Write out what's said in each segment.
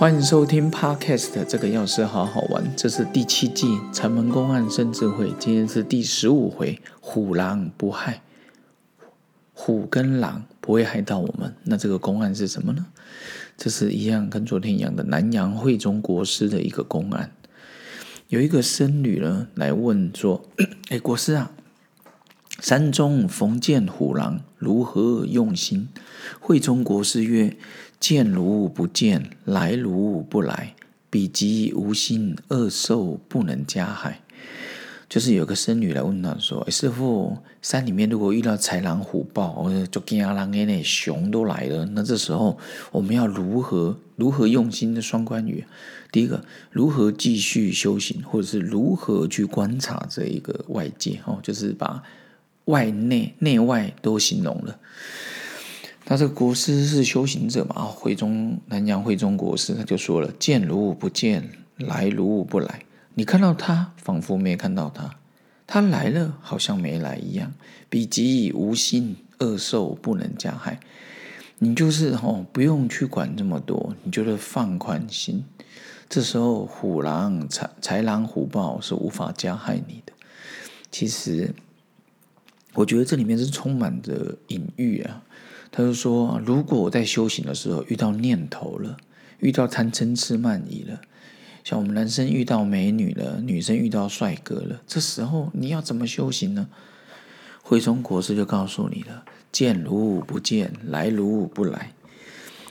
欢迎收听 Podcast，这个钥匙好好玩。这是第七季城门公案生智慧，今天是第十五回，虎狼不害，虎跟狼不会害到我们。那这个公案是什么呢？这是一样跟昨天一样的南阳会中国师的一个公案。有一个僧侣呢来问说：“ 哎，国师啊，山中逢见虎狼，如何用心？”会中国师曰。见如不见，来如不来，彼即无心，恶兽不能加害。就是有个僧侣来问他说：“师傅，山里面如果遇到豺狼虎豹，就惊狼诶，那熊都来了，那这时候我们要如何如何用心的双关语？第一个，如何继续修行，或者是如何去观察这一个外界？哦，就是把外内内外都形容了。”那这个国师是修行者嘛？会中南阳会中国师他就说了：“见如不见，来如不来。你看到他，仿佛没看到他；他来了，好像没来一样。彼即无心，恶兽不能加害。你就是哦，不用去管这么多，你就是放宽心。这时候虎狼豺豺狼虎豹是无法加害你的。其实，我觉得这里面是充满着隐喻啊。”他就说：“如果我在修行的时候遇到念头了，遇到贪嗔痴慢疑了，像我们男生遇到美女了，女生遇到帅哥了，这时候你要怎么修行呢？”慧中国师就告诉你了：“见如不见，来如不来。”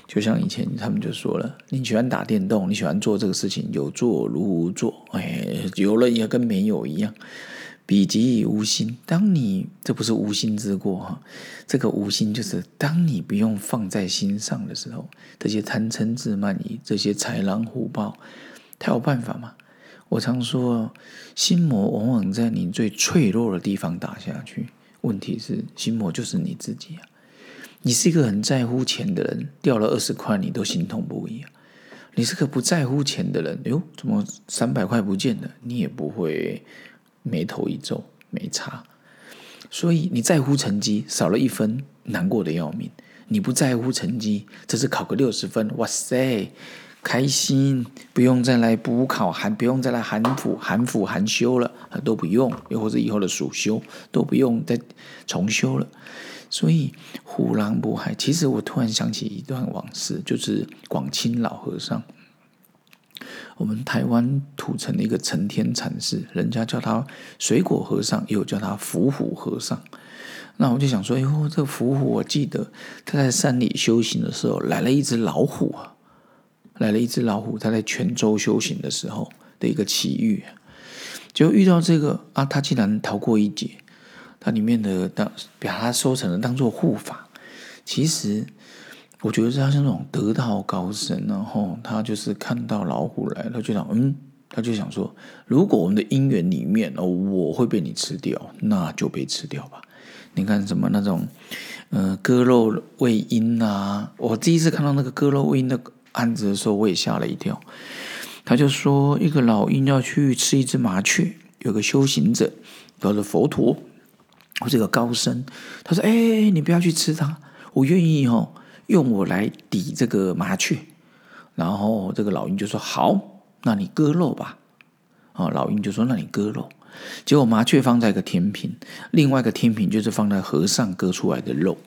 就像以前他们就说了：“你喜欢打电动，你喜欢做这个事情，有做如无做，哎，有了也跟没有一样。”彼即无心，当你这不是无心之过哈，这个无心就是当你不用放在心上的时候，这些贪嗔自慢疑，这些豺狼虎豹，他有办法吗？我常说，心魔往往在你最脆弱的地方打下去。问题是，心魔就是你自己啊！你是一个很在乎钱的人，掉了二十块你都心痛不已啊！你是个不在乎钱的人，哟，怎么三百块不见了，你也不会。眉头一皱，没差。所以你在乎成绩，少了一分，难过的要命。你不在乎成绩，这次考个六十分，哇塞，开心，不用再来补考，还不用再来寒辅、寒辅、寒修了，都不用，又或者以后的暑修都不用再重修了。所以虎狼不害。其实我突然想起一段往事，就是广清老和尚。我们台湾土城的一个成天禅师，人家叫他水果和尚，又叫他伏虎和尚。那我就想说，哎呦，这伏虎，我记得他在山里修行的时候，来了一只老虎啊，来了一只老虎。他在泉州修行的时候的一个奇遇，就遇到这个啊，他竟然逃过一劫。他里面的当把他收成了当做护法，其实。我觉得他像那种得道高僧，然后他就是看到老虎来，他就想，嗯，他就想说，如果我们的因缘里面哦，我会被你吃掉，那就被吃掉吧。你看什么那种，呃，割肉喂鹰啊，我第一次看到那个割肉喂鹰的案子的时候，我也吓了一跳。他就说，一个老鹰要去吃一只麻雀，有个修行者，叫做佛陀，或者个高僧，他说，哎，你不要去吃它，我愿意哦。用我来抵这个麻雀，然后这个老鹰就说：“好，那你割肉吧。”啊，老鹰就说：“那你割肉。”结果麻雀放在一个天平，另外一个天平就是放在和尚割出来的肉。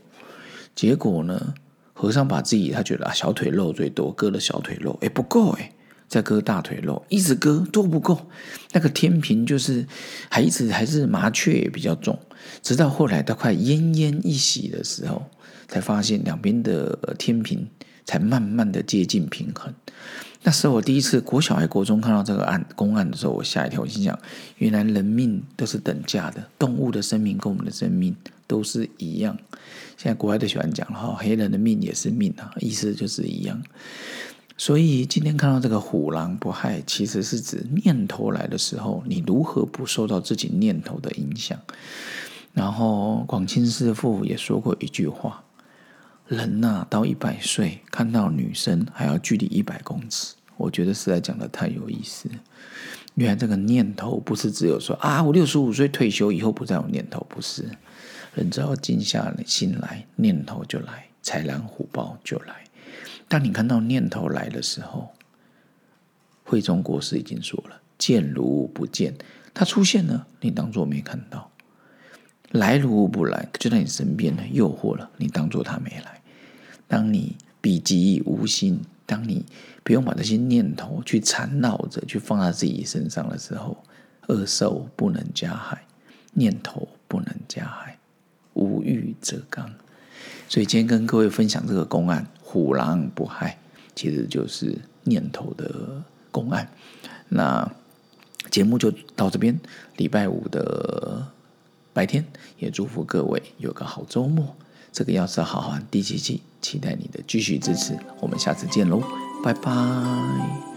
结果呢，和尚把自己他觉得啊小腿肉最多，割了小腿肉，哎不够哎，在割大腿肉，一直割都不够。那个天平就是还一直还是麻雀比较重，直到后来他快奄奄一息的时候。才发现两边的天平才慢慢的接近平衡。那时候我第一次国小还国中看到这个案公案的时候，我吓一跳。我心想，原来人命都是等价的，动物的生命跟我们的生命都是一样。现在国外都喜欢讲了哈，黑人的命也是命啊，意思就是一样。所以今天看到这个虎狼不害，其实是指念头来的时候，你如何不受到自己念头的影响。然后广清师父也说过一句话。人呐，到一百岁看到女生还要距离一百公尺，我觉得实在讲的太有意思。原来这个念头不是只有说啊，我六十五岁退休以后不再有念头，不是。人只要静下心来，念头就来，豺狼虎豹就来。当你看到念头来的时候，慧中国师已经说了：“见如不见，它出现了，你当做没看到；来如不来，就在你身边了，诱惑了，你当做他没来。当你笔记无心，当你不用把这些念头去缠绕着，去放在自己身上的时候，恶兽不能加害，念头不能加害，无欲则刚。所以今天跟各位分享这个公案，虎狼不害，其实就是念头的公案。那节目就到这边，礼拜五的白天，也祝福各位有个好周末。这个要是好好第七期，期待你的继续支持，我们下次见喽，拜拜。